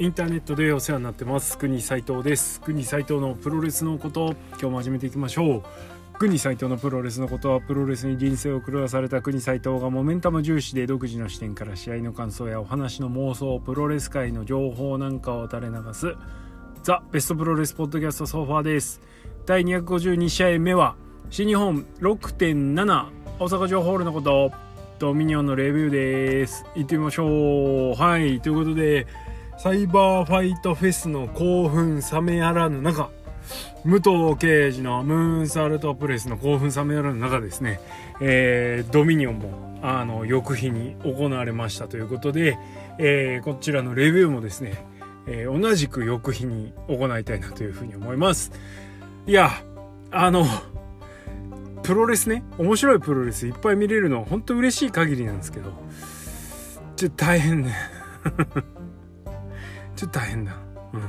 インターネットでお世話になってます。国斉藤です。国斉藤のプロレスのこと今日も始めていきましょう。国斉藤のプロレスのことはプロレスに人生を狂わされた国斉藤がモメンタム重視で独自の視点から試合の感想やお話の妄想プロレス界の情報なんかを垂れ流すザ・ベストプロレスポッドキャストソファーです。第252試合目は新日本6.7大阪城ホールのことドミニオンのレビューです。行ってみましょう。はい。ということでサイバーファイトフェスの興奮冷めやらぬ中武藤刑事のムーンサルトプレスの興奮冷めやらぬ中ですね、えー、ドミニオンもあの翌日に行われましたということで、えー、こちらのレビューもですね、えー、同じく翌日に行いたいなというふうに思います。いやあのプロレスね面白いプロレスいっぱい見れるのは本当嬉しい限りなんですけどちょっと大変ね。ちょっと大変だ。うん。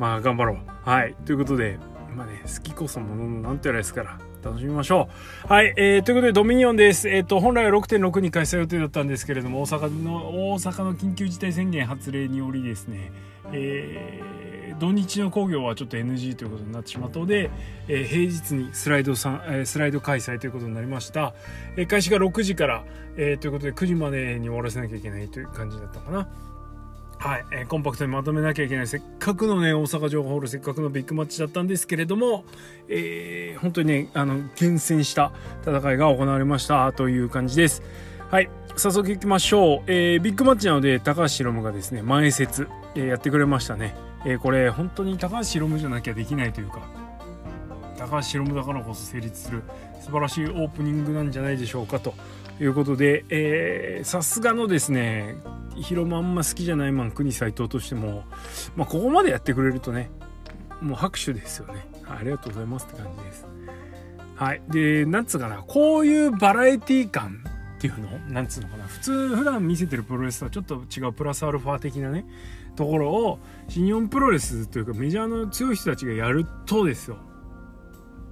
まあ、頑張ろう。はい。ということで、まあね、好きこそもののなんてやらですから、楽しみましょう。はい。えー、ということで、ドミニオンです。えっ、ー、と、本来は6.6に開催予定だったんですけれども、大阪の、大阪の緊急事態宣言発令によりですね、えー、土日の工業はちょっと NG ということになってしまったので、えー、平日にスライドさん、え、スライド開催ということになりました。え、開始が6時から、えー、ということで9時までに終わらせなきゃいけないという感じだったかな。はい、えー、コンパクトにまとめなきゃいけない。せっかくのね大阪城ホールせっかくのビッグマッチだったんですけれども、えー、本当にねあの厳選した戦いが行われました。という感じです。はい早速いきましょう、えー、ビッグマッチなので高橋宏夢がですね前説、えー、やってくれましたね、えー、これ本当に高橋宏夢じゃなきゃできないというか高橋宏夢だからこそ成立する素晴らしいオープニングなんじゃないでしょうかと。いうことでさすがのですね広間あんま好きじゃないマン国斎藤としても、まあ、ここまでやってくれるとねもう拍手ですよね、ありがとうございますって感じです。はいでなんつうかなこういうバラエティー感っていうのなんつうのかな普通普段見せてるプロレスとはちょっと違うプラスアルファ的なねところを新日本プロレスというかメジャーの強い人たちがやるとですよ。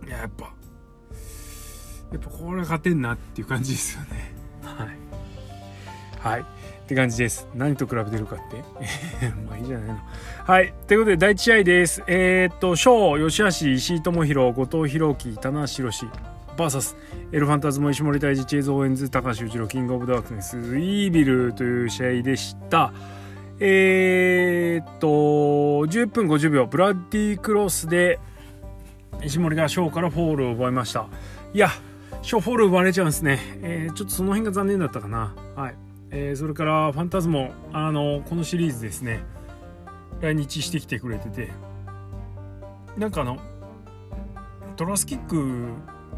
やっぱやっぱこれ勝てんなっていう感じですよね。はい。はい。って感じです。何と比べてるかって。まあいいじゃないの。はい。ということで第1試合です。えー、っと翔吉橋石井智弘後藤弘樹棚橋宏 VS エルファンタズモ石森太二チェーズ・オーエンズ高橋裕二郎キングオブダークネスイービルという試合でした。えー、っと10分50秒ブラッディクロスで石森がショーからフォールを奪いました。いやショーフォール奪われちゃうんですね、えー、ちょっとその辺が残念だったかな。はい、えー、それからファンタズモあのこのシリーズですね。来日してきてくれてて。なんかあのトラスキック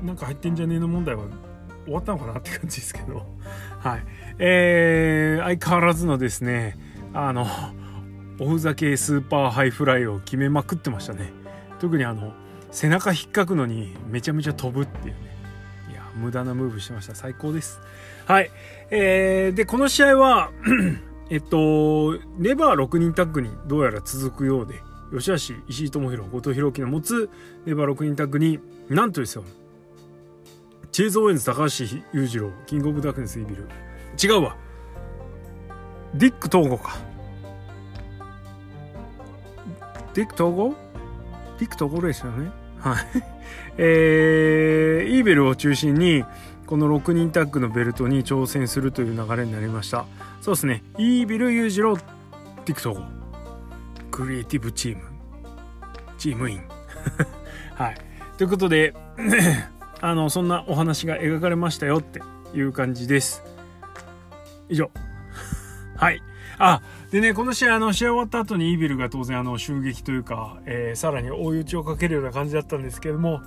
なんか入ってんじゃねえの問題は終わったのかなって感じですけど。はい。えー、相変わらずのですねあのおふざけスーパーハイフライを決めまくってましたね。特にあの背中引っかくのにめちゃめちゃ飛ぶっていう。無駄なムーブしてました。最高です。はい。えー、でこの試合は えっとネバー6人タッグにどうやら続くようで吉橋石井智弘後藤弘樹の持つネバー6人タッグになんとですよ。チェーズ・オーエンズ高橋裕次郎キングオブダークネスイビル。違うわ。ディック統合か。ディック統合？ディック統合ですよね。はい。えー、イーベルを中心に、この6人タッグのベルトに挑戦するという流れになりました。そうですね。イーベル裕次郎、ティクト。クリエイティブチーム。チームイン。はい。ということで、あの、そんなお話が描かれましたよっていう感じです。以上。はい。あ、でね、この試合、あの、試合終わった後にイービルが当然、あの、襲撃というか、えー、さらに追い打ちをかけるような感じだったんですけども、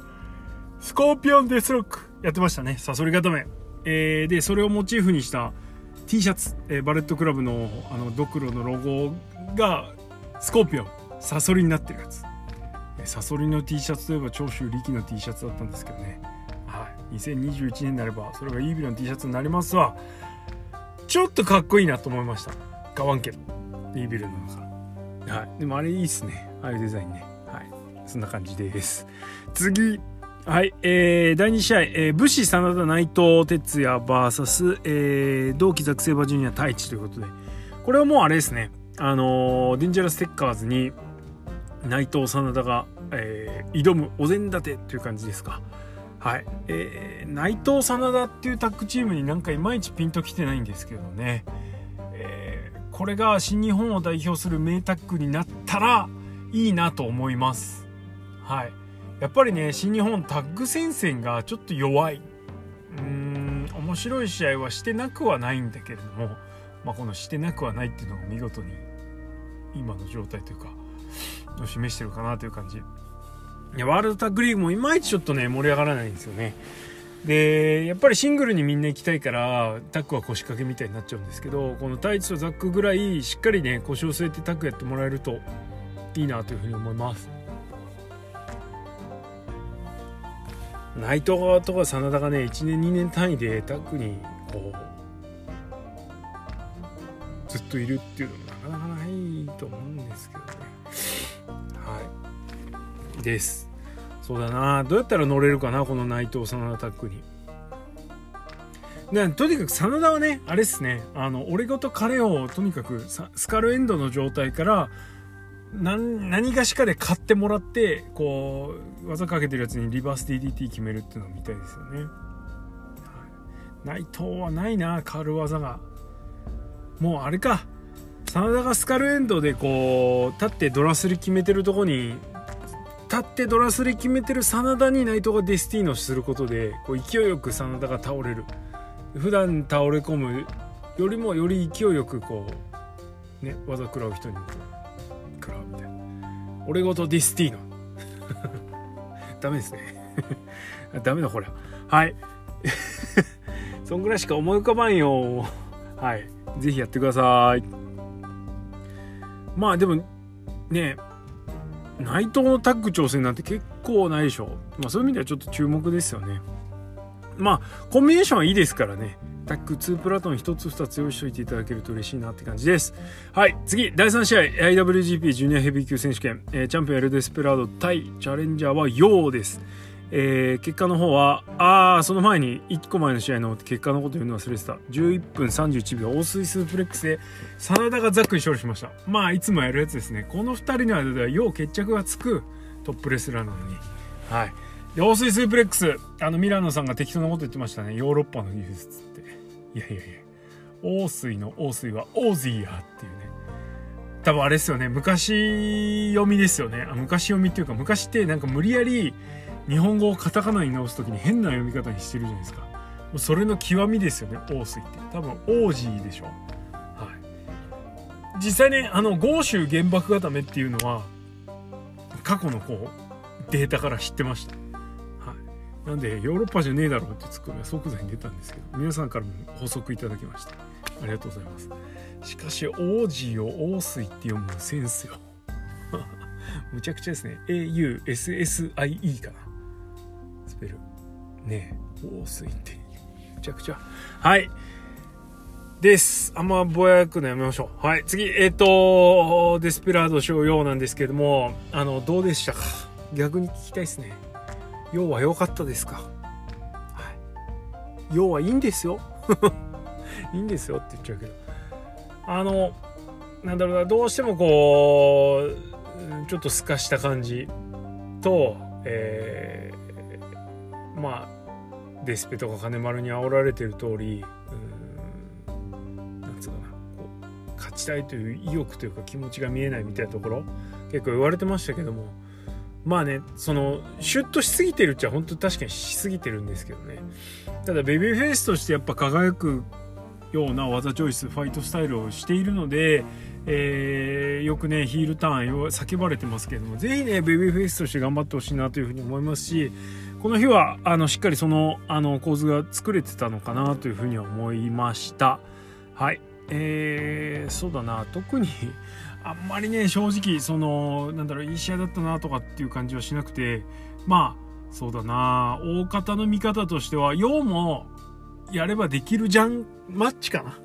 スコーピオンデスロックやってましたね。サソリ固め。えー、で、それをモチーフにした T シャツ、えー、バレットクラブの、あの、ドクロのロゴが、スコーピオン、サソリになってるやつ。サソリの T シャツといえば長州力の T シャツだったんですけどね。はい。2021年になれば、それがイービルの T シャツになりますわ。ちょっとかっこいいなと思いました。買わんけどビビルの中はい。でもあれいいっすね。ああいうデザインね。はい。そんな感じです。次。はい、えー、第2試合、えー、武士真田内藤哲也 VS、えー、同期ザクセーバージュニア太一ということで。これはもうあれですね。あのデンジャラステッカーズに内藤真田が、えー、挑むお膳立てという感じですか。はい、えー、内藤真田っていうタッグチームになんかいまいちピンときてないんですけどね、これが新日本を代表する名タッグになったらいいなと思います。はい。やっぱりね新日本タッグ戦線がちょっと弱い。うーん面白い試合はしてなくはないんだけれども、まあ、このしてなくはないっていうのが見事に今の状態というかを示してるかなという感じ。いやワールドタッグリーグもいまいちちょっとね盛り上がらないんですよね。でやっぱりシングルにみんな行きたいからタッグは腰掛けみたいになっちゃうんですけどこの太一とザックぐらいしっかりね腰を据えてタッグやってもらえるといいなというふうに思います。内藤とか真田がね1年2年単位でタッグにこうずっといるっていうのもなかなかないと思うんですけどね。はい。です。そうだな。どうやったら乗れるかなこの内藤真田タッグに。でとにかく真田はねあれっすね。あの俺ごと彼をとにかくスカルエンドの状態から何何がしかで買ってもらってこう技かけてるやつにリバース DDT 決めるっていうのを見たいですよね、内藤はないな変わる技が。もうあれか。真田がスカルエンドでこう立ってドラスリ決めてるとこに立ってドラスリ決めてる真田に内藤がデスティーノすることでこう勢いよく真田が倒れる。普段倒れ込むよりもより勢いよくこうね技食らう人に食らうみたいな。俺ごとディスティーノ。ダメですね。ダメだこれはい。そんぐらいしか思い浮かばんよ。はい。是非やってください。まあでもね内藤のタッグ挑戦なんて結構ないでしょ。まあそういう意味ではちょっと注目ですよね。まあコンビネーションはいいですからね。タッグ2プラトン1つ2つ用意しといていただけると嬉しいなって感じです。はい次第3試合。IWGP ジュニアヘビー級選手権、えー、チャンピオンエル・デスペラード対チャレンジャーはヨウです。えー、結果の方はああその前に1個前の試合の結果のこと言うの忘れてた。11分31秒大水スープレックスで真田がザックに勝利しました。まあいつもやるやつですね。この2人の間ではよう決着がつくトップレスラーなのに。はい。で大水スープレックスあのミラノさんが適当なこと言ってましたね。ヨーロッパの技術っつって。いやいやいや。大水の大水はオーズィアっていうね。多分あれですよね。昔読みですよね。昔読みっていうか昔ってなんか無理やり日本語をカタカナに直す時に変な読み方にしてるじゃないですか。もうそれの極みですよね王水って。多分王子でしょ。はい。実際ねあの豪州原爆固めっていうのは過去のこうデータから知ってました。はい。なんでヨーロッパじゃねえだろうってツッコミは即座に出たんですけど皆さんからも補足いただきました。ありがとうございます。しかし王子を王水って読むセンスよ。むちゃくちゃですね。AUSSIE かな。スペルねえ。防水って。めちゃくちゃ。はい。です。あんまぼやくのやめましょう。はい。次。えっ、ー、とデスペラード賞用なんですけどもあのどうでしたか？逆に聞きたいですね。要は良かったですか？はい。要はいいんですよ。いいんですよって言っちゃうけど。あのなんだろうな。どうしてもこうちょっと透かした感じと、えまあデスペとか金丸に煽られてる通りうんなんつうかなこう勝ちたいという意欲というか気持ちが見えないみたいなところ結構言われてましたけどもまあねそのシュッとしすぎてるっちゃ本当確かにしすぎてるんですけどね。ただベビーフェイスとしてやっぱ輝くような技チョイスファイトスタイルをしているので、えー、よくねヒールターン叫ばれてますけれども是非ねベビーフェイスとして頑張ってほしいなというふうに思いますしこの日はあのしっかりそのあの構図が作れてたのかなというふうには思いました。はい。えー、そうだな。特にあんまりね正直そのなんだろういい試合だったなとかっていう感じはしなくてまあそうだな。大方の見方としては陽もやればできるじゃんマッチかな。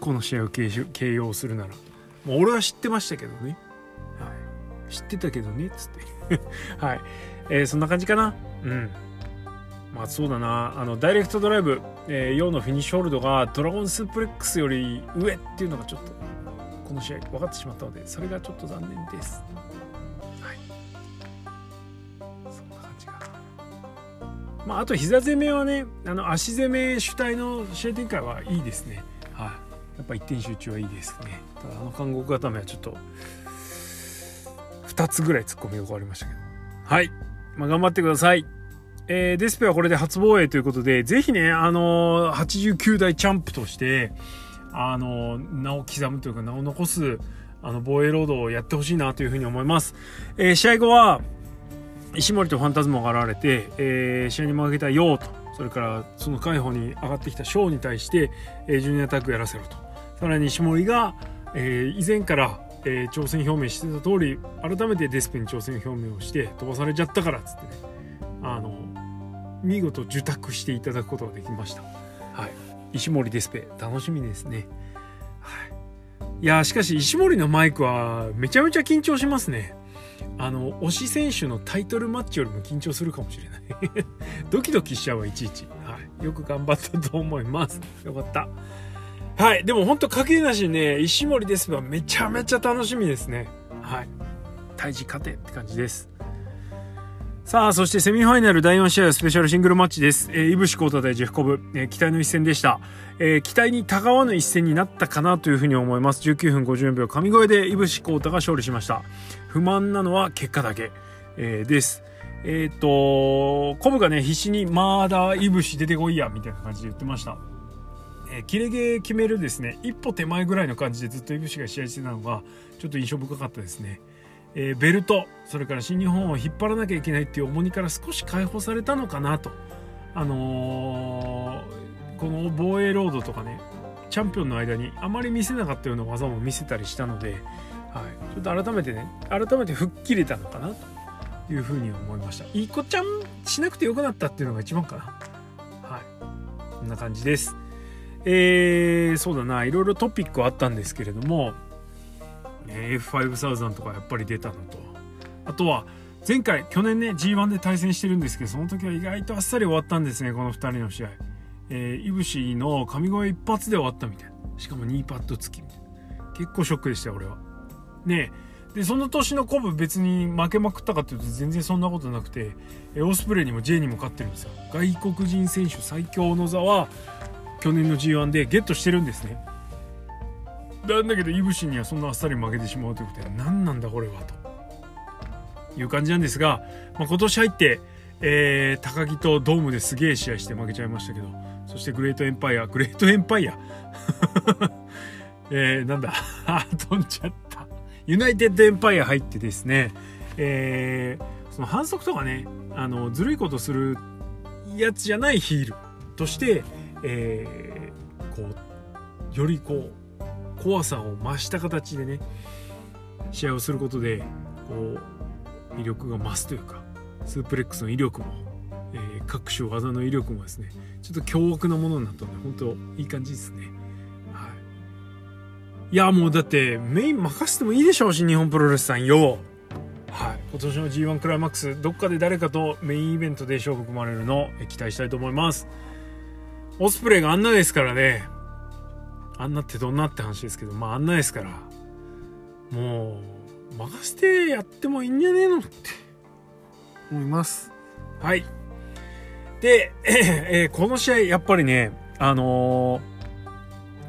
この試合を形容するなら。もう俺は知ってましたけどね、はい、知ってたけどねつって。はい、えー、そんな感じかな。うん。まあそうだな。あのダイレクトドライブ、えー、のフィニッシュホールドがドラゴンスープレックスより上っていうのがちょっとこの試合分かってしまったのでそれがちょっと残念です。はい。そんな感じかな。まああと膝攻めはねあの足攻め主体の試合展開はいいですね。やっぱ一点集中はいいですね。ただあの監獄固めはちょっと2つぐらい突っ込みが変わりましたけど。はい、まあ、頑張ってください。えー、デスペはこれで初防衛ということで、ぜひね、あのー、89代チャンプとして、あのー、名を刻むというか名を残す、あの、防衛ロードをやってほしいなというふうに思います。えー、試合後は、石森とファンタズモが現れて、えー、試合に負けたヨウと、それからその海保に上がってきたショーに対して、えー、ジュニアタックやらせろと。さらに石森が、えー、以前から、えー、挑戦表明してた通り、改めてデスペに挑戦表明をして飛ばされちゃったからっつってね、あの、見事受託していただくことができました。はい。石森デスペ、楽しみですね。はい。いやしかし石森のマイクはめちゃめちゃ緊張しますね。あの、推し選手のタイトルマッチよりも緊張するかもしれない。ドキドキしちゃうわ、いちいち。はい。よく頑張ったと思います。よかった。はい。でもほんと限りなしにね、石森デスペはめちゃめちゃ楽しみですね。はい。退治勝てって感じです。さあ、そしてセミファイナル第4試合スペシャルシングルマッチです。えー、イブシコータ対ジェフコブ、えー、期待の一戦でした。えー、期待にたがわぬ一戦になったかなというふうに思います。19分54秒、神声でイブシコータが勝利しました。不満なのは結果だけ、えー、です。えっ、と、コブがね、必死にまだイブシ出てこいや、みたいな感じで言ってました。えー、切れ毛決めるですね、一歩手前ぐらいの感じでずっとイブシが試合してたのが、ちょっと印象深かったですね。えー、ベルトそれから新日本を引っ張らなきゃいけないっていう重荷から少し解放されたのかなとあのー、この防衛ロードとかねチャンピオンの間にあまり見せなかったような技も見せたりしたので、はい、ちょっと改めてね改めて吹っ切れたのかなというふうに思いました。いい子ちゃんしなくてよくなったっていうのが一番かな。はい。こんな感じです。えー、そうだな。いろいろトピックはあったんですけれども F5000 とかやっぱり出たのと。あとは前回去年ね G1 で対戦してるんですけどその時は意外とあっさり終わったんですねこの2人の試合。えー、いぶしの神声一発で終わったみたいな。しかも2パッド付きみたいな。結構ショックでしたよ俺は。ねでその年のコブ別に負けまくったかっていうと全然そんなことなくてオスプレイにも J にも勝ってるんですよ。外国人選手最強の座は去年の G1 でゲットしてるんですね。なんだけどいぶしにはそんなあっさり負けてしまうということで何なんだこれはと。いう感じなんですが、まあ、今年入って、えー、高木とドームですげえ試合して負けちゃいましたけどそしてグレートエンパイアグレートエンパイア。えー、なんだ 飛んじゃった。ユナイテッドエンパイア入ってですね、えー、その反則とかねあのずるいことするやつじゃないヒールとして、えー、こうよりこう怖さを増した形でね試合をすることでこう魅力が増すというかスープレックスの威力も、えー、各種技の威力もですねちょっと凶悪なものになったんで本当いい感じですね。いやもうだってメイン任せてもいいでしょうし日本プロレスさんよ。はい。今年の G1 クライマックスどっかで誰かとメインイベントで勝負組まれるのを期待したいと思います。オスプレイがあんなですからね。あんなってどんなって話ですけど、まああんなですから、もう、任せてやってもいいんじゃねえのって思います。はい。で、えー、この試合、やっぱりね、あの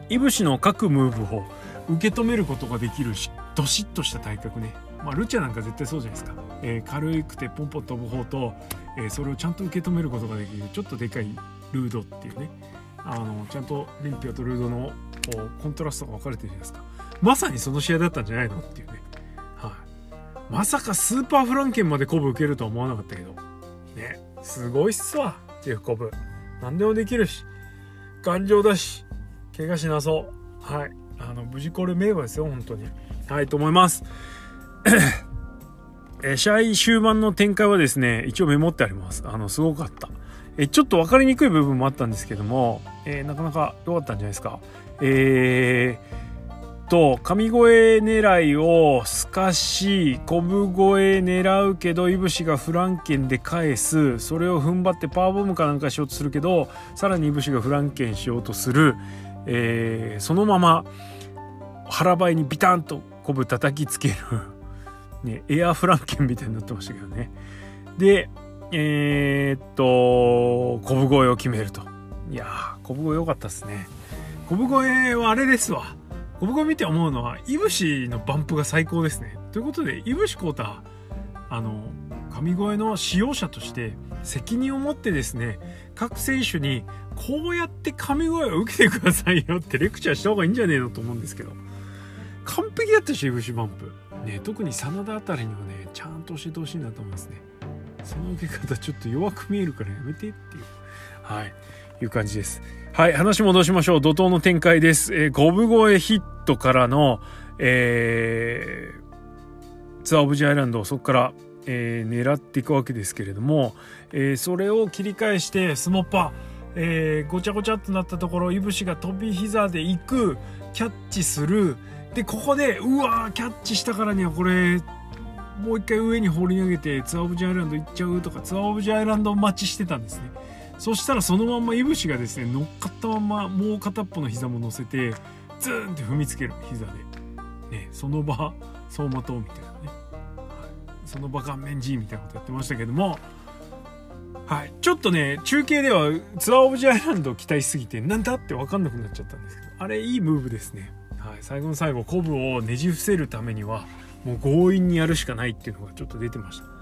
ー、いぶしの各ムーブを受け止めることができるし、どしっとした体格ね。まあ、ルチャなんか絶対そうじゃないですか。えー、軽くてポンポン飛ぶ方と、えー、それをちゃんと受け止めることができる、ちょっとでかいルードっていうね。あの、ちゃんとリンピアとルードのコントラストが分かれてるじゃないですか。まさにその試合だったんじゃないのっていうね、はい、まさかスーパーフランケンまでコブ受けるとは思わなかったけど。ね。すごいっすわ。ジェフコブ。何でもできるし。頑丈だし。怪我しなそう。はい。あの無事これ名馬ですよ本当に。はいと思います。え試合終盤の展開はですね一応メモってあります。あのすごかった。えちょっと分かりにくい部分もあったんですけども、えー、なかなか良かったんじゃないですか。えー、と神声狙いをすかしコブ越え狙うけどいぶしがフランケンで返す。それを踏ん張ってパワーボムかなんかしようとするけどさらにいぶしがフランケンしようとする、えー、そのまま腹ばいにビタンとコブ叩きつける ね、エアフランケンみたいになってましたけどね。で、えー、っと、コブ越えを決めると。いやー、コブ越え良かったですね。コブ越えはあれですわ。コブ越え見て思うのは、いぶしのバンプが最高ですね。ということで、いぶしこうた、あの、神越えの使用者として責任を持ってですね、各選手にこうやって神声を受けてくださいよってレクチャーした方がいいんじゃねえのと思うんですけど。完璧だったし、いぶしバンプ。ね、特に真田あたりにはね、ちゃんと教えてほしいなと思いますね。その受け方ちょっと弱く見えるからやめてっていう。はい。いう感じです。はい。話戻しましょう。怒涛の展開です。えー、五分超えヒットからの、えー、ツアーオブジアイランドを、そこから、えー、狙っていくわけですけれども、えー、それを切り返してスモッパ、えー、ごちゃごちゃっとなったところいぶしが飛び膝で行くキャッチする。でここでうわキャッチしたからにはこれもう一回上に放り投げてツアーオブジアイランド行っちゃうとかツアーオブジアイランドを待ちしてたんですね。そしたらそのままいぶしがですね乗っかったままもう片っぽの膝も乗せてズーンって踏みつける膝で、ね、その場走馬灯みたいなね、はい、その場顔面 G みたいなことやってましたけども。はい、ちょっとね中継ではツアーオブジアイランドを期待しすぎてなんだって分かんなくなっちゃったんですけど。あれいいムーブですね、はい、最後の最後コブをねじ伏せるためにはもう強引にやるしかないっていうのがちょっと出てました。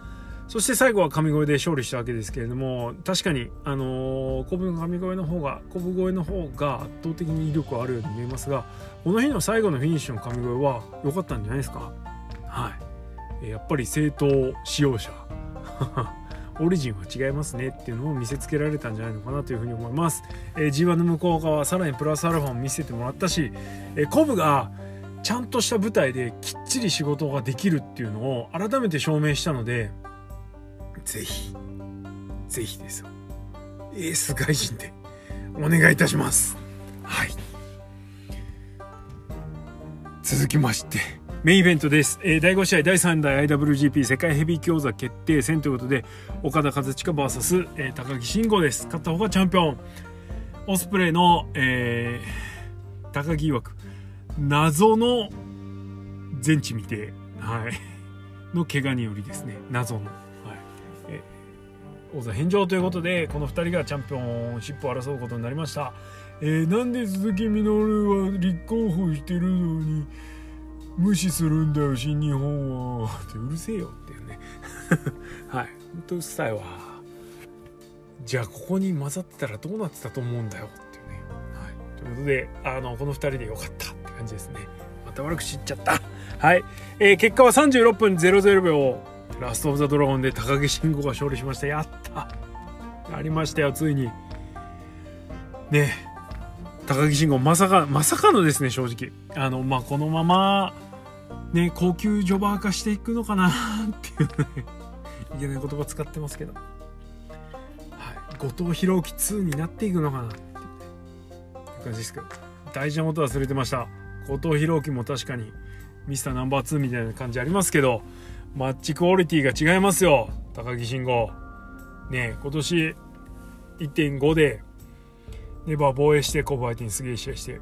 そして最後は神声で勝利したわけですけれども確かにあのー、コブの神声の方がコブ声の方が圧倒的に威力はあるように見えますがこの日の最後のフィニッシュの神声は良かったんじゃないですか？はい。やっぱり正当使用者。オリジンは違いますねっていうのを見せつけられたんじゃないのかなというふうに思います、えー、G1 の向こう側さらにプラスアルファも見せてもらったし、えー、コブがちゃんとした舞台できっちり仕事ができるっていうのを改めて証明したのでぜひぜひですよエース外人でお願いいたしますはい続きましてメインイベントです。えー、第5試合第3代 IWGP 世界ヘビー強座決定戦ということで、岡田和親 VS、えー、高木慎吾です。勝った方がチャンピオン。オスプレイの、えー、高木曰く、謎の全治未定、はい、の怪我によりですね、謎の。王座返上ということで、この2人がチャンピオンシップを争うことになりました。えー、なんで鈴木みのるは立候補してるのに、無視するんだよ新日本は。ってうるせえよっていうね。はい。本当うっさいわじゃあここに混ざってたらどうなってたと思うんだよっていうね。はい。ということであのこの2人でよかったって感じですね。また悪く知っちゃった。はい、えー、結果は36分00秒。ラストオブザドラゴンで高木慎吾が勝利しました。やったやりましたよついに。ね高木慎吾まさかまさかのですね正直。あのまあこのままね高級ジョバー化していくのかなっていうねいけない言葉使ってますけど、はい、後藤弘樹2になっていくのかなっていう感じですけど。大事なこと忘れてました。後藤弘樹も確かにミスターナンバー2みたいな感じありますけどマッチクオリティが違いますよ高木慎吾。ね今年1.5でネバー防衛してコブ相手にすげえ試合して。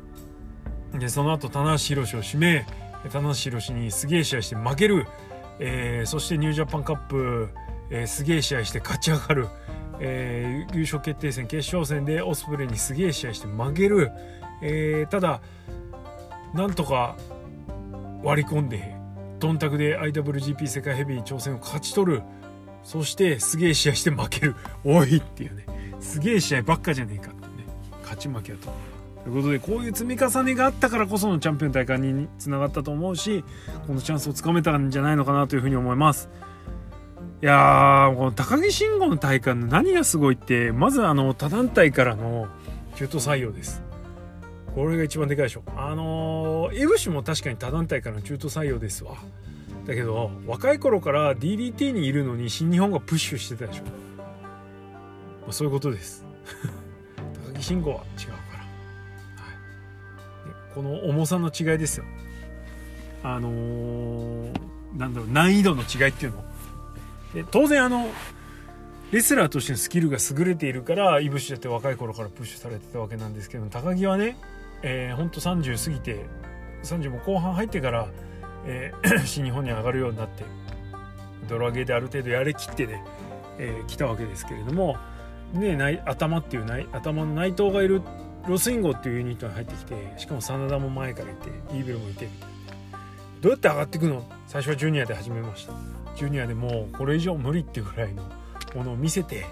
でその後棚橋宏を指名。棚橋宏にすげえ試合して負ける、えー、そしてニュージャパンカップ、えー、すげえ試合して勝ち上がる、えー、優勝決定戦決勝戦でオスプレイにすげえ試合して負ける、え、ただなんとか割り込んでトンタクで IWGP 世界ヘビー挑戦を勝ち取る。そしてすげえ試合して負けるおいっていうねすげえ試合ばっかじゃねえかって勝ち負けだと。ということでこういう積み重ねがあったからこそのチャンピオン大会につながったと思うしこのチャンスをつかめたんじゃないのかなというふうに思います。いやーこの高木慎吾の大会の何がすごいってまずあの他団体からの中途採用です。これが一番でかいでしょ。あのー、エブシも確かに他団体からの中途採用ですわ。だけど若い頃から DDT にいるのに新日本がプッシュしてたでしょ。まあ、そういうことです。信号は違うから、はい、この重さの違いですよあのー、なんだろう難易度の違いっていうので当然あのレスラーとしてのスキルが優れているからいぶしだって若い頃からプッシュされてたわけなんですけど高木はね、えー、ほんと30過ぎて30も後半入ってから、えー 新日本に上がるようになってドラゲーである程度やりきってね、えー来たわけですけれども、ね、内頭っていう内頭の内藤がいるロスインゴっていうユニットに入ってきてしかも真田も前からいてイーベルもいてみたいな。どうやって上がっていくの？最初はジュニアで始めました。ジュニアでもうこれ以上無理っていうぐらいのものを見せて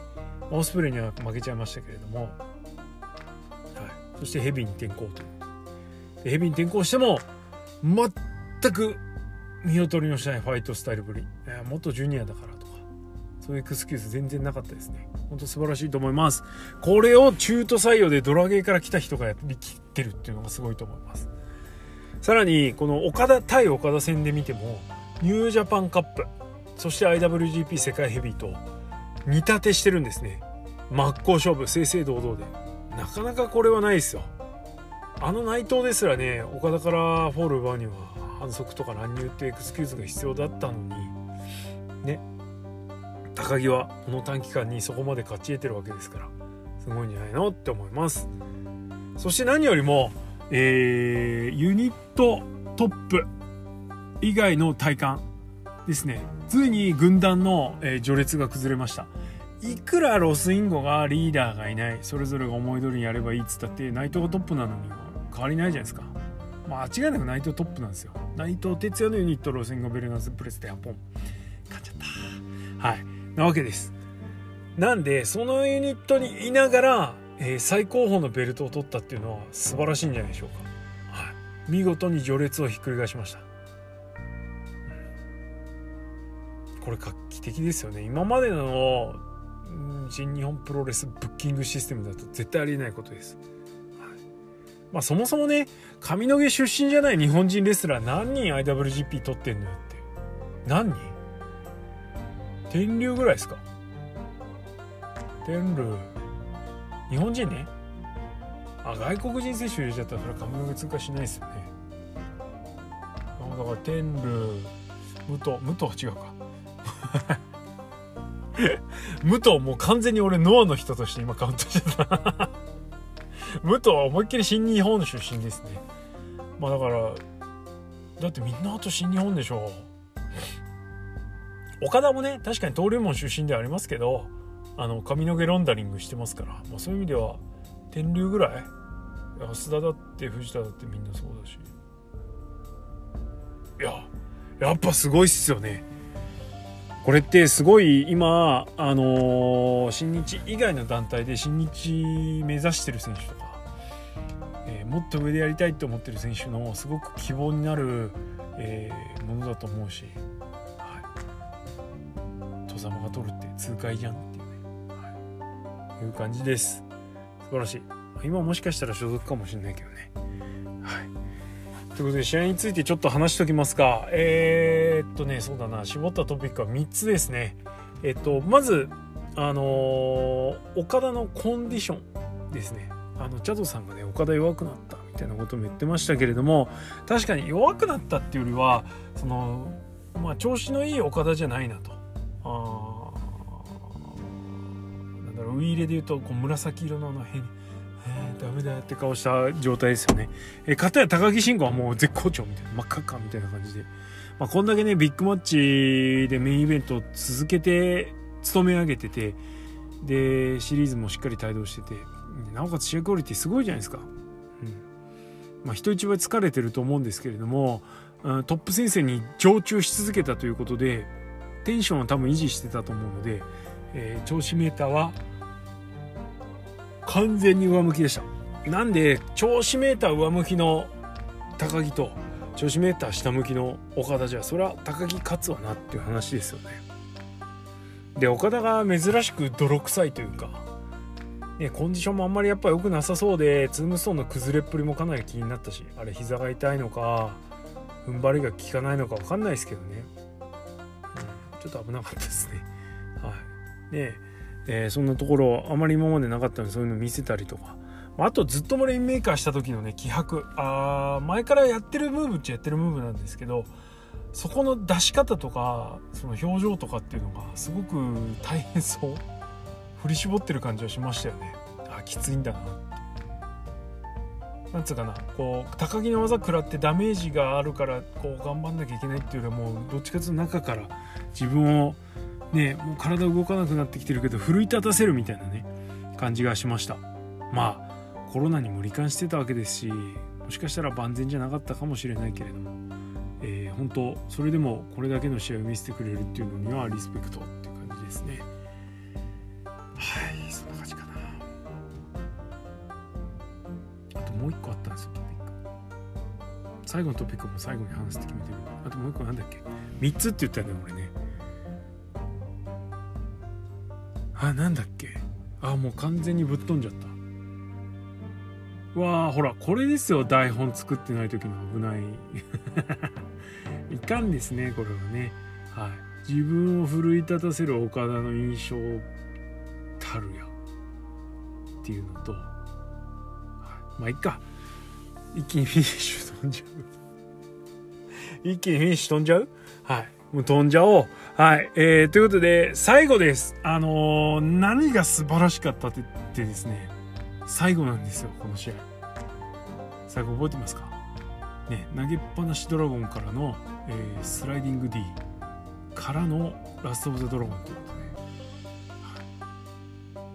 オスプレイには負けちゃいましたけれども、はい、そしてヘビーに転向とでヘビーに転向しても全全く見劣りのしないファイトスタイルぶり。いや元ジュニアだからとか。そういうエクスキューズ全然なかったですね。本当素晴らしいと思います。これを中途採用でドラゲーから来た人がやりきってるっていうのがすごいと思います。さらにこの岡田対岡田戦で見てもニュージャパンカップそして IWGP 世界ヘビーと似立てしてるんですね。真っ向勝負正々堂々で。なかなかこれはないですよ。あの内藤ですらね岡田からフォール奪うには反則とか乱入ってエクスキューズが必要だったのにね。鷹木はこの短期間にそこまで勝ち得てるわけですからすごいんじゃないのって思います。そして何よりも、えー、ユニットトップ以外の戴冠ですね。ついに軍団の、えー序列が崩れました。いくらロスインゴがリーダーがいないそれぞれが思い通りにやればいいっつったって内藤がトップなのに変わりないじゃないですか。間違いなく内藤トップなんですよ。内藤哲也のユニットロスインゴベルナブレスデハポン。勝っちゃった。はい。なわけです。なんでそのユニットにいながら、えー最高峰のベルトを取ったっていうのは素晴らしいんじゃないでしょうか、はい、見事に序列をひっくり返しました。これ画期的ですよね。今までの新日本プロレスブッキングシステムだと絶対ありえないことです、まあ、そもそもね上野毛出身じゃない日本人レスラー何人 IWGP 取ってんのよって。何人？天竜ぐらいですか？天竜。日本人ね。あ外国人選手入れちゃったらそれは上野毛通過しないですよね。だから天竜。武藤。武藤は違うか。武藤もう完全に俺ノアの人として今カウントしてた。武藤は思いっきり新日本出身ですね。まあだからだってみんなあと新日本でしょ。岡田もね確かに登竜門出身ではありますけどあの髪の毛ロンダリングしてますから、まあ、そういう意味では天竜ぐらい？安田だって藤田だってみんなそうだし。いややっぱすごいっすよね。これってすごい今あのー新日以外の団体で新日目指してる選手とか、えーもっと上でやりたいと思ってる選手のすごく希望になる、えーものだと思うし、はい、戸様が取るって痛快じゃんっていうね、はい、いう感じです。素晴らしい。今もしかしたら所属かもしれないけどね。はい。ということで試合についてちょっと話しときますか。えー、っとねそうだな。絞ったトピックは3つですね。えっとまずあのー岡田のコンディションですね。あのチャドさんがね岡田弱くなったみたいなことも言ってましたけれども確かに弱くなったっていうよりはそのまあ調子のいい岡田じゃないなと。あなんだろうウイイレで言うとこう紫色のあの辺、ダメだって顔した状態ですよね。えー、片や高木慎吾はもう絶好調みたいな、真っ赤っかみたいな感じで。まあ、こんだけね、ビッグマッチでメインイベントを続けて、務め上げてて、で、シリーズもしっかり帯同してて、なおかつ試合クオリティすごいじゃないですか。うん。まあ、人一倍疲れてると思うんですけれども、うんトップ先生に常駐し続けたということで、テンションは多分維持してたと思うので、えー調子メーターは完全に上向きでした。なんで調子メーター上向きの高木と調子メーター下向きの岡田じゃそれは高木勝つわなっていう話ですよね。で岡田が珍しく泥臭いというかね、コンディションもあんまりやっぱ良くなさそうでツームストーンの崩れっぷりもかなり気になったしあれ膝が痛いのか踏ん張りが効かないのか分かんないですけどね、うん、ちょっと危なかったですね。はい。でえーそんなところあまり今までなかったのでそういうの見せたりとか。まあとずっともレインメーカーした時のね気迫。あー前からやってるムーブっちゃやってるムーブなんですけどそこの出し方とかその表情とかっていうのがすごく大変そう。振り絞ってる感じはしましたよね。あきついんだな。なんつうかな。こう高木の技食らってダメージがあるからこう頑張んなきゃいけないっていうよりはもうどっちかというと中から自分をねもう体動かなくなってきてるけど奮い立たせるみたいなね感じがしました。まあコロナにも罹患してたわけですしもしかしたら万全じゃなかったかもしれないけれども、えー、本当それでもこれだけの試合を見せてくれるっていうのにはリスペクトっていう感じですね。はいそんな感じかな。あともう一個あったんですよ最後のトピックも最後に話すって決めてる。あともう一個なんだっけ？3つって言ったよね俺ね。あなんだっけ？あもう完全にぶっ飛んじゃった。わあほらこれですよ。台本作ってない時の危ない。いかんですねこれはね。はい。自分を奮い立たせる岡田の印象たるや。っていうのと、はい、まあいっか。一気にフィニッシュ飛んじゃう。一気にフィニッシュ飛んじゃう？はい。もう飛んじゃおう。はい。えー、ということで、最後です。あのー、何が素晴らしかったってってですね、最後なんですよ、この試合。最後覚えてますか？ね、投げっぱなしドラゴンからの、えー、スライディング D からのラスト・オブ・ザ・ドラゴンということ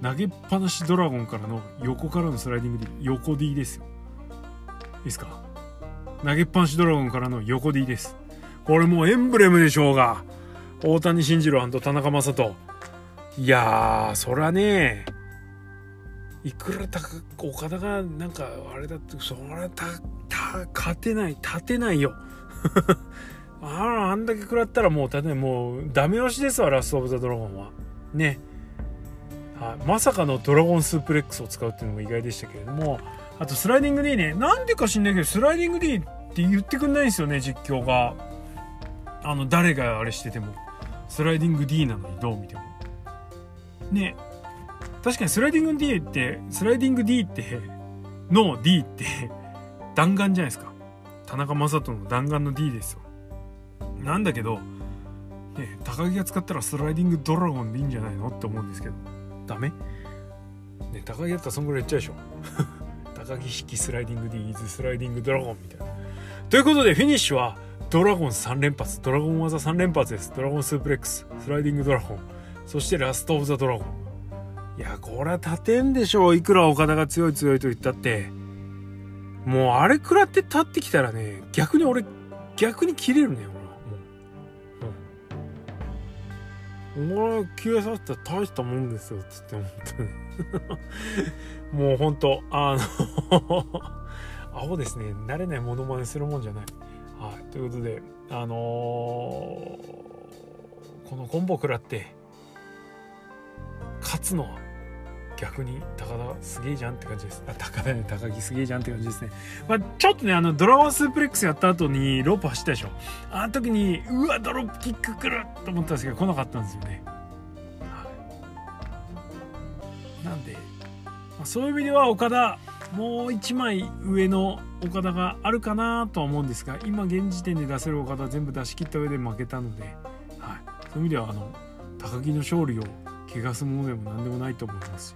で、はい、投げっぱなしドラゴンからの横からのスライディング D 横 D ですよ。いいですか？投げっぱなしドラゴンからの横 D です。これもうエンブレムでしょうが。大谷慎次郎田中将人。いやーそらねいくら岡田がなんかあれだってそりゃたた勝てない立てないよ。ああんだけ食らったらもう立てない。もうダメ押しですわラスト・オブ・ザ・ドラゴンは。ね。は、まさかのドラゴンスープレックスを使うっていうのも意外でしたけれども。あとスライディング D ね。なんでか知んないけどスライディング D って言ってくんないんですよね実況が。あの誰があれしてても。スライディング D なのにどう見ても。ね。確かにスライディング D ってスライディング D っての D って弾丸じゃないですか。田中将人の弾丸の D ですよ。なんだけど、ね、高木が使ったらスライディングドラゴンでいいんじゃないのって思うんですけど。ダメ？ね高木だったらそんぐらい言っちゃうでしょ。高木式スライディング D イズスライディングドラゴンみたいな。ということでフィニッシュはドラゴン3連発ドラゴン技3連発です。ドラゴンスープレックススライディングドラゴン。そしてラスト・オブ・ザ・ドラゴン。いやこれは立てんでしょう。いくら岡田が強い強いと言ったって。もうあれ食らって立ってきたらね逆に俺逆に切れるね俺は。もう、お前消えさせたら大したもんですよつって思って。もうほんとあの アホですね。慣れないものまねするもんじゃない、ということで、あのー、このコンボ食らって勝つのは逆に高田すげえじゃんって感じです。あ高田ね高木すげえじゃんって感じですね。まあ、ちょっとねあのドラゴンスープレックスやった後にロープ走ったでしょ。あの時にうわドロップキック来ると思ったんですけど来なかったんですよね。なんで、まあ、そういう意味では岡田もう1枚上の岡田があるかなとは思うんですが今現時点で出せる岡田全部出し切った上で負けたので、はい、そういう意味ではあの高木の勝利を汚すものでも何でもないと思います。し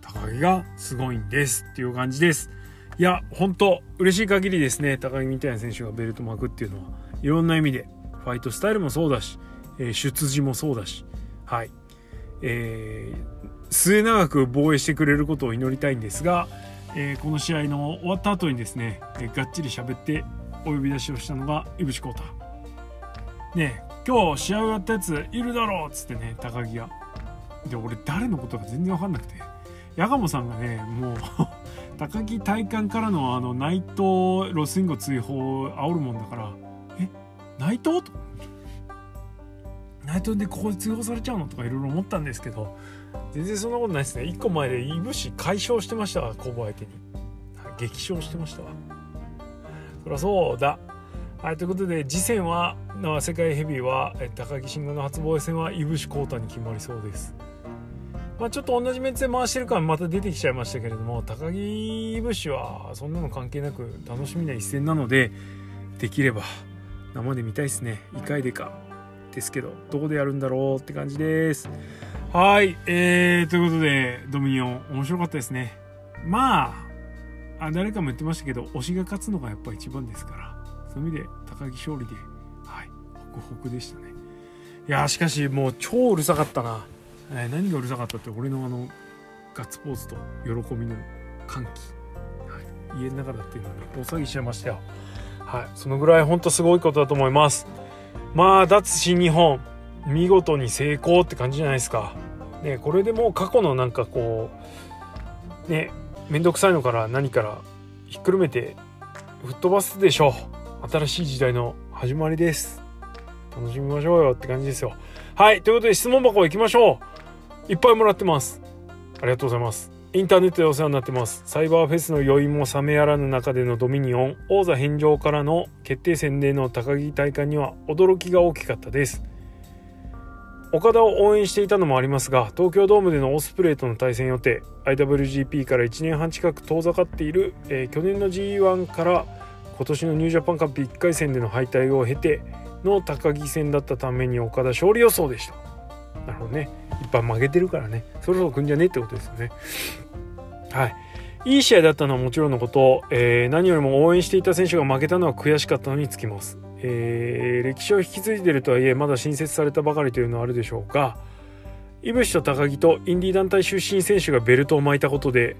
高木がすごいんですっていう感じです。いや本当嬉しい限りですね。高木みたいな選手がベルト巻くっていうのはいろんな意味でファイトスタイルもそうだし、え、出自もそうだしはい。えー、末永く防衛してくれることを祈りたいんですがえー、この試合の終わった後にですね、えー、がっちり喋ってお呼び出しをしたのが井渕浩太。ね今日試合終わったやついるだろうっつってね高木が。で俺誰のことか全然分かんなくて。八鴨さんがねもう 高木体幹からのあの内藤ロスインゴ追放煽るもんだからえ内藤と？内藤でここで追放されちゃうの？とかいろいろ思ったんですけど全然そんなことないですね。1個前でいぶし解消してましたわ。コボ相手に、激勝してましたわ。そりゃそうだ。はいということで次戦は世界ヘビーは高木慎吾の初防衛戦はいぶし浩太に決まりそうです。まあ、ちょっと同じメンツで回してるからまた出てきちゃいましたけれども高木いぶしはそんなの関係なく楽しみな一戦なのでできれば生で見たいですね。2回でか。ですけどどこでやるんだろうって感じです。はい、えー、ということでドミニオン面白かったですね。まああ誰かも言ってましたけど推しが勝つのがやっぱ一番ですから。そういう意味で高木勝利ではいホクホクでしたね。いやしかしもう超うるさかったな、えー、何がうるさかったって俺のあのガッツポーズと喜びの歓喜、はい、家の中だっていうのに大騒ぎしちゃいましたよ。はいそのぐらい本当すごいことだと思います。まあ脱新日本見事に成功って感じじゃないですか。ねこれでもう過去のなんかこうね面倒くさいのから何からひっくるめて吹っ飛ばすでしょう。新しい時代の始まりです。楽しみましょうよって感じですよ。はいということで質問箱行きましょう。いっぱいもらってます。ありがとうございます。インターネットでお世話になってます。サイバーフェスの余韻も冷めやらぬ中でのドミニオン。王座返上からの決定戦での高木大会には驚きが大きかったです。岡田を応援していたのもありますが東京ドームでのオスプレイとの対戦予定 IWGP から1年半近く遠ざかっている、えー、去年の G1 から今年のニュージャパンカップ1回戦での敗退を経ての高木戦だったために岡田勝利予想でした。なるほどね。いっぱい負けてるからね。そろそろ来んじゃねえってことですよね。はい。いい試合だったのはもちろんのこと、えー、何よりも応援していた選手が負けたのは悔しかったのにつきます。えー、歴史を引き継いでるとはいえまだ新設されたばかりというのはあるでしょうがいぶしと高木とインディ団体出身選手がベルトを巻いたことで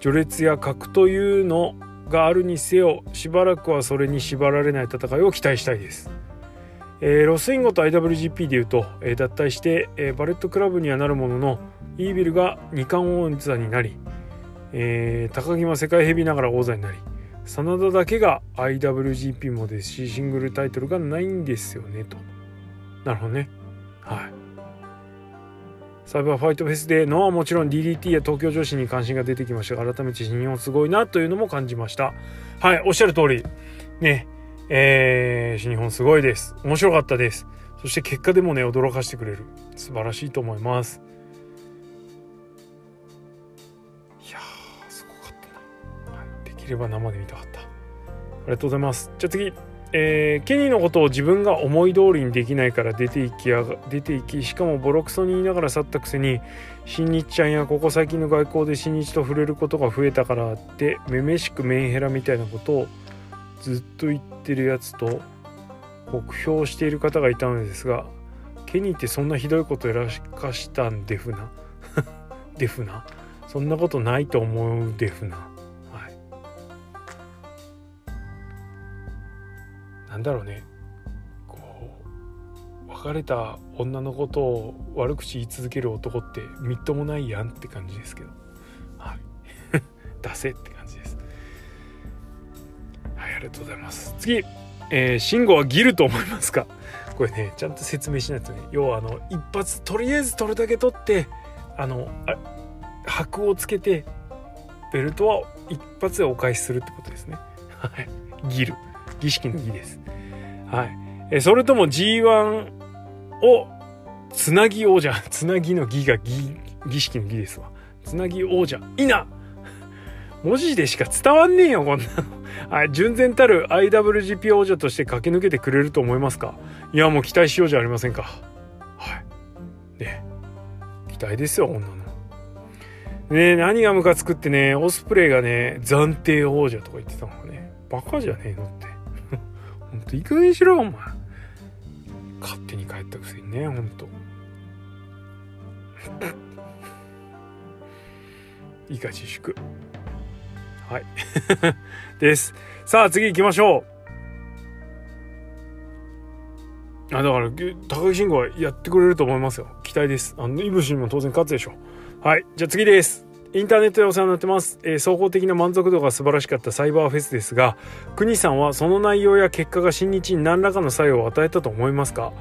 序列や格というのがあるにせよしばらくはそれに縛られない戦いを期待したいです。えー、ロスインゴと IWGP でいうと、えー、脱退して、えー、バレットクラブにはなるもののイービルが2冠王座になり、えー、鷹木は世界ヘビーながら王座になり SANADAだけが IWGP もですしシングルタイトルがないんですよねと。なるほどね。はい。サイバーファイトフェスでのはもちろん DDT や東京女子に関心が出てきましたが改めて新日本すごいなというのも感じました。はいおっしゃる通り。ね。えー、新日本すごいです。面白かったです。そして結果でもね驚かしてくれる。素晴らしいと思います。れば生で見たかった。ありがとうございます。じゃあ次。えー、ケニーのことを自分が思い通りにできないから出ていきやが出ていきしかもボロクソに言いながら去ったくせに新日ちゃんやここ最近の外交で新日と触れることが増えたからってめめしくメンヘラみたいなことをずっと言ってるやつと酷評している方がいたのですがケニーってそんなひどいことやらかしたんデフな？デフな？そんなことないと思うデフな？なんだろうね。こう別れた女のことを悪口言い続ける男ってみっともないやんって感じですけど。はい。出せって感じです。はいありがとうございます。次。えー、慎吾はギルと思いますか？これねちゃんと説明しないとね。要はあの一発とりあえず取るだけ取ってあのあ箔をつけてベルトは一発でお返しするってことですね。はい。ギル。儀式の儀です。はい。えそれとも G1 をつなぎ王者、つなぎの儀が儀儀式の儀ですわ。つなぎ王者、いな文字でしか伝わんねえよ、こんなの。はい、純然たる IWGP 王者として駆け抜けてくれると思いますか？いや、もう期待しようじゃありませんか。はい。ね期待ですよ、こんなの。ね何がムカつくってね、オスプレイがね、暫定王者とか言ってたのがね、バカじゃねえのって。といい加減にしろお前。勝手に帰ったくせにねほんと。いいか自粛。はい。です。さあ次行きましょう。あだから高木慎吾はやってくれると思いますよ。期待です。あのイブシにも当然勝つでしょはい。じゃあ次です。インターネットでお世話になってます、えー、総合的な満足度が素晴らしかったサイバーフェスですが国さんはその内容や結果が新日に何らかの作用を与えたと思いますか、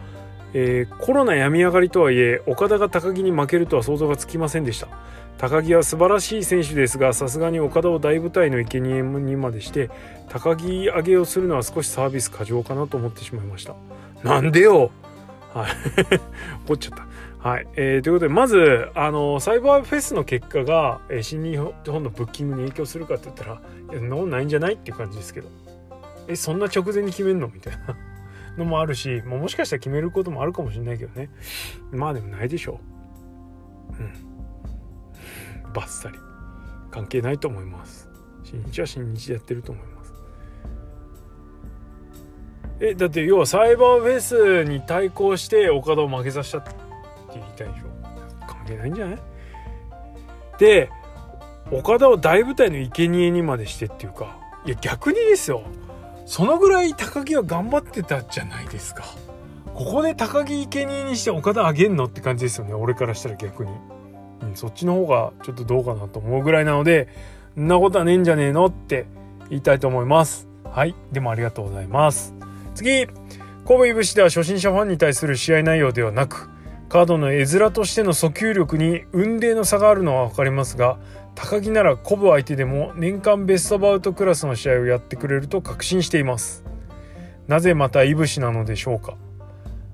えー、コロナ病み上がりとはいえ岡田が高木に負けるとは想像がつきませんでした。高木は素晴らしい選手ですがさすがに岡田を大舞台の生贄にまでして高木上げをするのは少しサービス過剰かなと思ってしまいました。なんでよ！はい。怒っちゃった。はい、えー、ということでまずあのサイバーフェスの結果が、えー、新日本のブッキングに影響するかって言ったらいやそんなことないんじゃないっていう感じですけど。えそんな直前に決めるのみたいな。のもあるし、まあ、もしかしたら決めることもあるかもしれないけどね。まあでもないでしょう。うん。バッサリ。関係ないと思います。新日は新日でやってると思います。えだって要はサイバーフェスに対抗して岡田を負けさせたって言いたいでしょ。関係ないんじゃない？で岡田を大舞台の生贄にまでしてっていうかいや逆にですよ。そのぐらい高木は頑張ってたじゃないですか。ここで高木生贄にして岡田あげんのって感じですよね。俺からしたら逆に、うん、そっちの方がちょっとどうかなと思うぐらいなのでんなことはねえんじゃねえのって言いたいと思います。はい。でもありがとうございます。次。神戸いぶしでは初心者ファンに対する試合内容ではなくカードの絵面としての訴求力に雲泥の差があるのは分かりますが高木ならコブ相手でも年間ベストバウトクラスの試合をやってくれると確信しています。なぜまたいぶしなのでしょうか？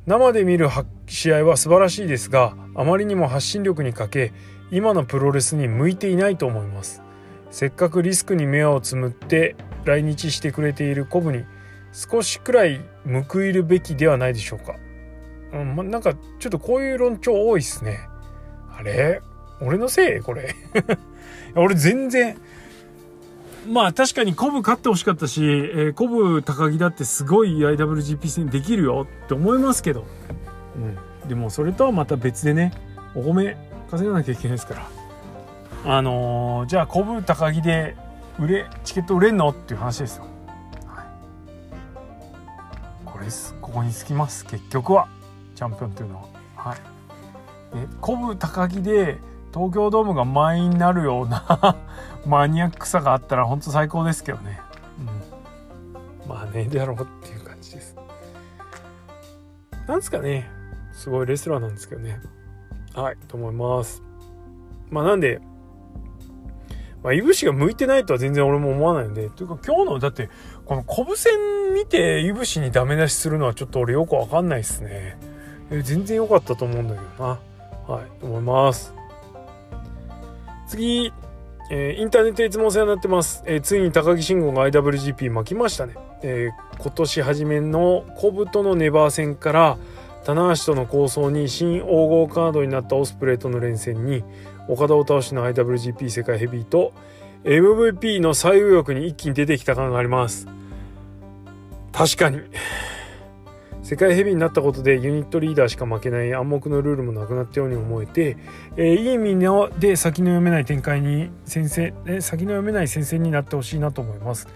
生で見る試合は素晴らしいですがあまりにも発信力に欠け今のプロレスに向いていないと思います。せっかくリスクに目をつむって来日してくれているコブに少しくらい報いるべきではないでしょうか、うんま、なんかちょっとこういう論調多いっすねあれ？俺のせい？これ？俺全然、まあ確かにコブ勝ってほしかったし、えー、コブ高木だってすごい IWGP 戦できるよって思いますけど、うん。でもそれとはまた別でね、お米稼がなきゃいけないですから。あのー、じゃあコブ高木で売れ、チケット売れんの？っていう話ですよ。はい。これです。ここにつきます。結局は。チャンピオンっていうのは。はい。で、コブ高木で、東京ドームが満員になるような マニアックさがあったら本当最高ですけどね。うん。まあね、であろうっていう感じです。なんですかね。すごいレスラーなんですけどね。はい、と思います。まあなんで、まあ、いぶしが向いてないとは全然俺も思わないので、というか今日の、だって、このコブ戦見ていぶしにダメ出しするのはちょっと俺よくわかんないっすね。え全然良かったと思うんだけどな。はい、と思います。次、えー、インターネットいつもお世話になってます。えー、ついに高木慎吾が IWGP 巻きましたね。えー、今年初めのコブとのネバー戦から棚橋との構想に新黄金カードになったオスプレイとの連戦に岡田を倒しの IWGP 世界ヘビーと MVP の最右翼に一気に出てきた感があります。確かに。世界ヘビーになったことでユニットリーダーしか負けない暗黙のルールもなくなったように思えて、えー、いい意味で先の読めない展開に先生、え先の読めない先生になってほしいなと思います。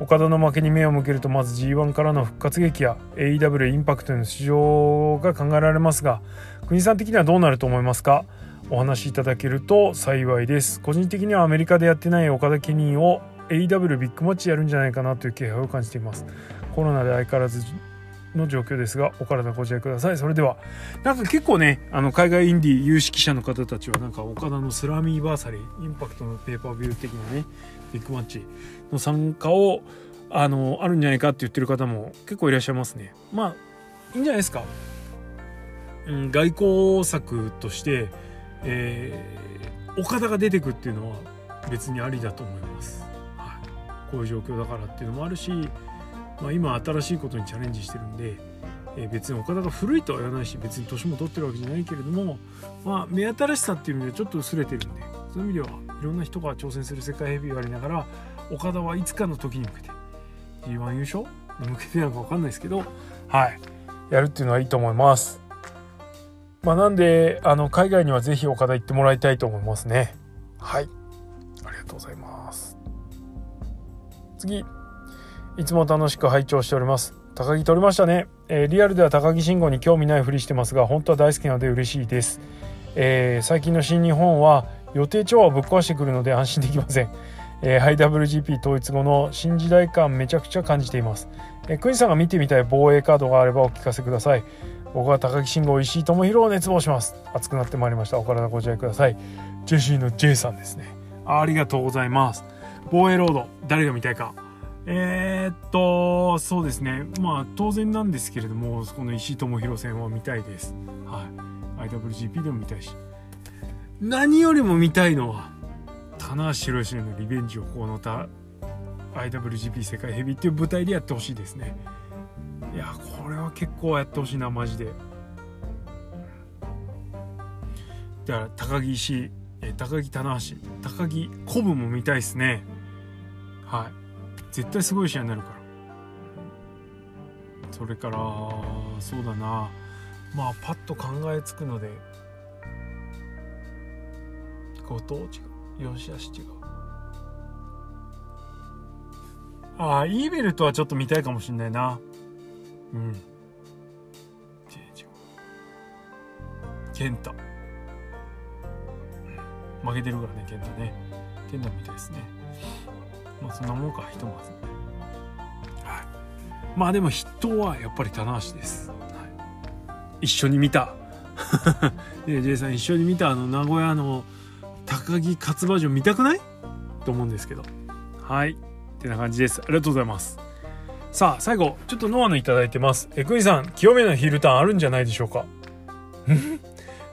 岡田の負けに目を向けるとまず G1 からの復活劇や AEW インパクトへの出場が考えられますが国さん的にはどうなると思いますか？お話しいただけると幸いです。個人的にはアメリカでやってない岡田ケニーを AEW ビッグマッチやるんじゃないかなという気配を感じています。コロナで相変わらずの状況ですが、お体ご自愛ください。それでは、なんか結構ね、あの、海外インディー有識者の方たちは、なんか岡田のスラミーバーサリー、インパクトのペーパービュー的なね、ビッグマッチの参加を、あの、あるんじゃないかって言ってる方も結構いらっしゃいますね。まあ、いいんじゃないですか。うん、外交策として、えー、岡田が出てくっていうのは別にありだと思います。はい。こういう状況だからっていうのもあるし、まあ、今新しいことにチャレンジしてるんで、え、別に岡田が古いとは言わないし別に年も取ってるわけじゃないけれども、まあ、目新しさっていう意味ではちょっと薄れてるんでそういう意味ではいろんな人が挑戦する世界ヘビーがありながら岡田はいつかの時に向けて G1 優勝？に向けてなのか分かんないですけどはいやるっていうのはいいと思います。まあ、なんであの海外には是非岡田行ってもらいたいと思いますね。はいありがとうございます。次いつも楽しく拝聴しております。高木取りましたね。えー、リアルでは高木慎吾に興味ないふりしてますが、本当は大好きなので嬉しいです。えー、最近の新日本は予定調和をぶっ壊してくるので安心できません。えー、IWGP 統一後の新時代感めちゃくちゃ感じています。えー、クニさんが見てみたい防衛カードがあればお聞かせください。僕は高木慎吾、石井智弘を熱望します。熱くなってまいりました。お体ご自愛ください。ジェシーの J さんですね。ありがとうございます。防衛ロード、誰が見たいか。えー、っと、そうですね。まあ、当然なんですけれども、この石井智弘戦は見たいです。はい。IWGP でも見たいし。何よりも見たいのは、棚橋宏のリベンジをこのた IWGP 世界ヘビーっていう舞台でやってほしいですね。いや、これは結構やってほしいな、マジで。だから、高木石井、高木棚橋、高木コブも見たいですね。はい絶対すごい試合になるから。それからそうだな。まあパッと考えつくので。後藤違う。よしあし違う。ああイーベルトはちょっと見たいかもしんないな。うん。違う健太負けてるからね健太ね。健太みたいですね。まあそんなもんかひとまず。はい。まあでも筆頭はやっぱり棚橋です、はい、一緒に見た。で J さん一緒に見たあの名古屋の高木勝馬城見たくない？と思うんですけど。はい。ってな感じです。ありがとうございます。さあ最後ちょっとノアのいただいてます。えくにさん清めのヒールターンあるんじゃないでしょうか。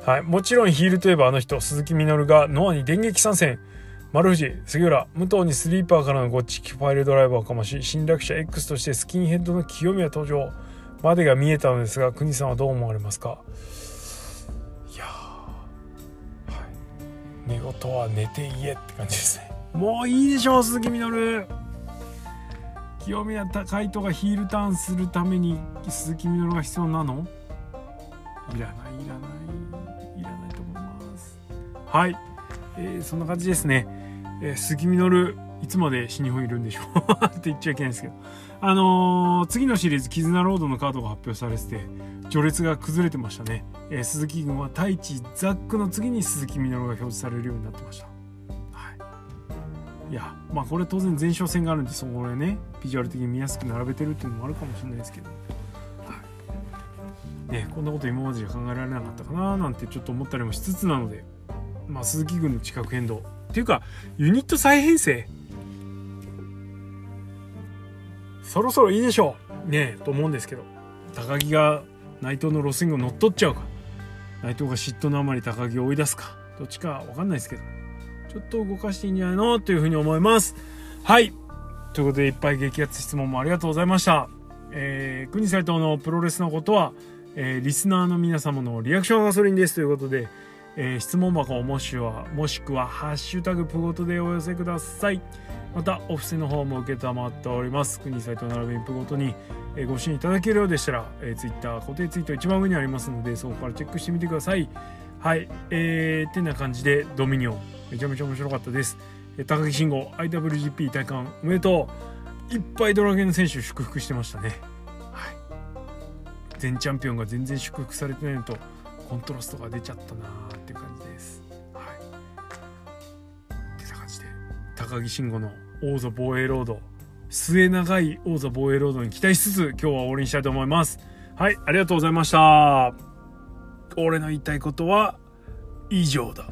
はい、もちろんヒールといえばあの人鈴木みのるがノアに電撃参戦丸藤杉浦武藤にスリーパーからのゴッチキファイルドライバーをかまし侵略者 X としてスキンヘッドの清宮登場。までが見えたのですが国さんはどう思われますか？いやはい。寝言は寝て言えって感じですね。もういいでしょう鈴木みのる。清宮海斗がヒールターンするために鈴木みのるが必要なの？いらないいらない。いらないと思います。はい、えー、そんな感じですね、えー、杉みのるいつまで新日本いるんでしょう って言っちゃいけないんですけど。あのー、次のシリーズ「絆ロード」のカードが発表されてて序列が崩れてましたね、えー、鈴木軍は太一ザックの次に鈴木みのるが表示されるようになってました。はい。いやまあこれ当然前哨戦があるんでそこでねビジュアル的に見やすく並べてるっていうのもあるかもしれないですけど。ね、こんなこと今までじゃ考えられなかったかななんてちょっと思ったりもしつつなので、まあ、鈴木軍の地殻変動。っていうかユニット再編成。そろそろいいでしょう。ねえと思うんですけど。高木が内藤のロスイングを乗っ取っちゃうか。内藤が嫉妬のあまり高木を追い出すか。どっちか分かんないですけど。ちょっと動かしていいんじゃないの？というふうに思います。はい。ということでいっぱい激アツ質問もありがとうございました。えー、国斎藤のプロレスのことはえー、リスナーの皆様のリアクションガソリンです。ということで、えー、質問箱もしくはもしくはハッシュタグプゴトでお寄せください。またお布施の方も承っております。国サイト並びにプゴトに、えー、ご支援いただけるようでしたら、えー、ツイッター固定ツイート一番上にありますのでそこからチェックしてみてください。はい。えー、ってな感じでドミニオン。めちゃめちゃ面白かったです、えー、高木慎吾 IWGP 体感おめでとう。いっぱいドラゲン選手祝福してましたね。はい。全チャンピオンが全然祝福されてないのとコントラストが出ちゃったなーっていう感じです。はい。ってな感じで高木慎吾の王座防衛ロード末長い王座防衛ロードに期待しつつ今日は終わりにしたいと思います。はい、ありがとうございました。俺の言いたいことは以上だ。